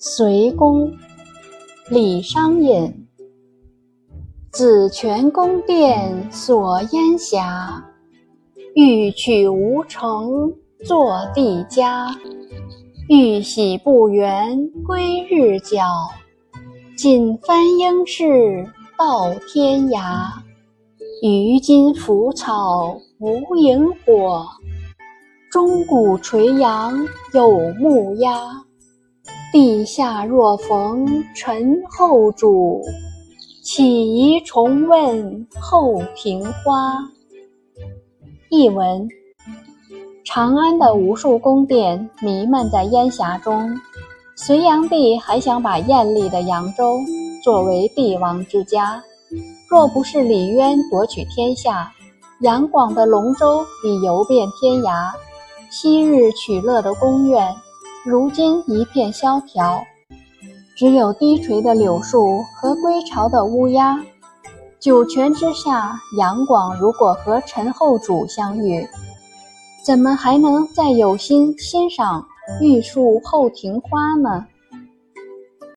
隋宫，李商隐。紫泉宫殿锁烟霞，欲取无成坐地家。玉玺不圆归日角，锦帆应是到天涯。于今腐草无萤火，钟鼓垂杨有木鸦。地下若逢陈后主。岂宜重问后庭花？译文：长安的无数宫殿弥漫在烟霞中，隋炀帝还想把艳丽的扬州作为帝王之家。若不是李渊夺取天下，杨广的龙舟已游遍天涯。昔日取乐的宫苑，如今一片萧条。只有低垂的柳树和归巢的乌鸦。九泉之下，杨广如果和陈后主相遇，怎么还能再有心欣赏玉树后庭花呢？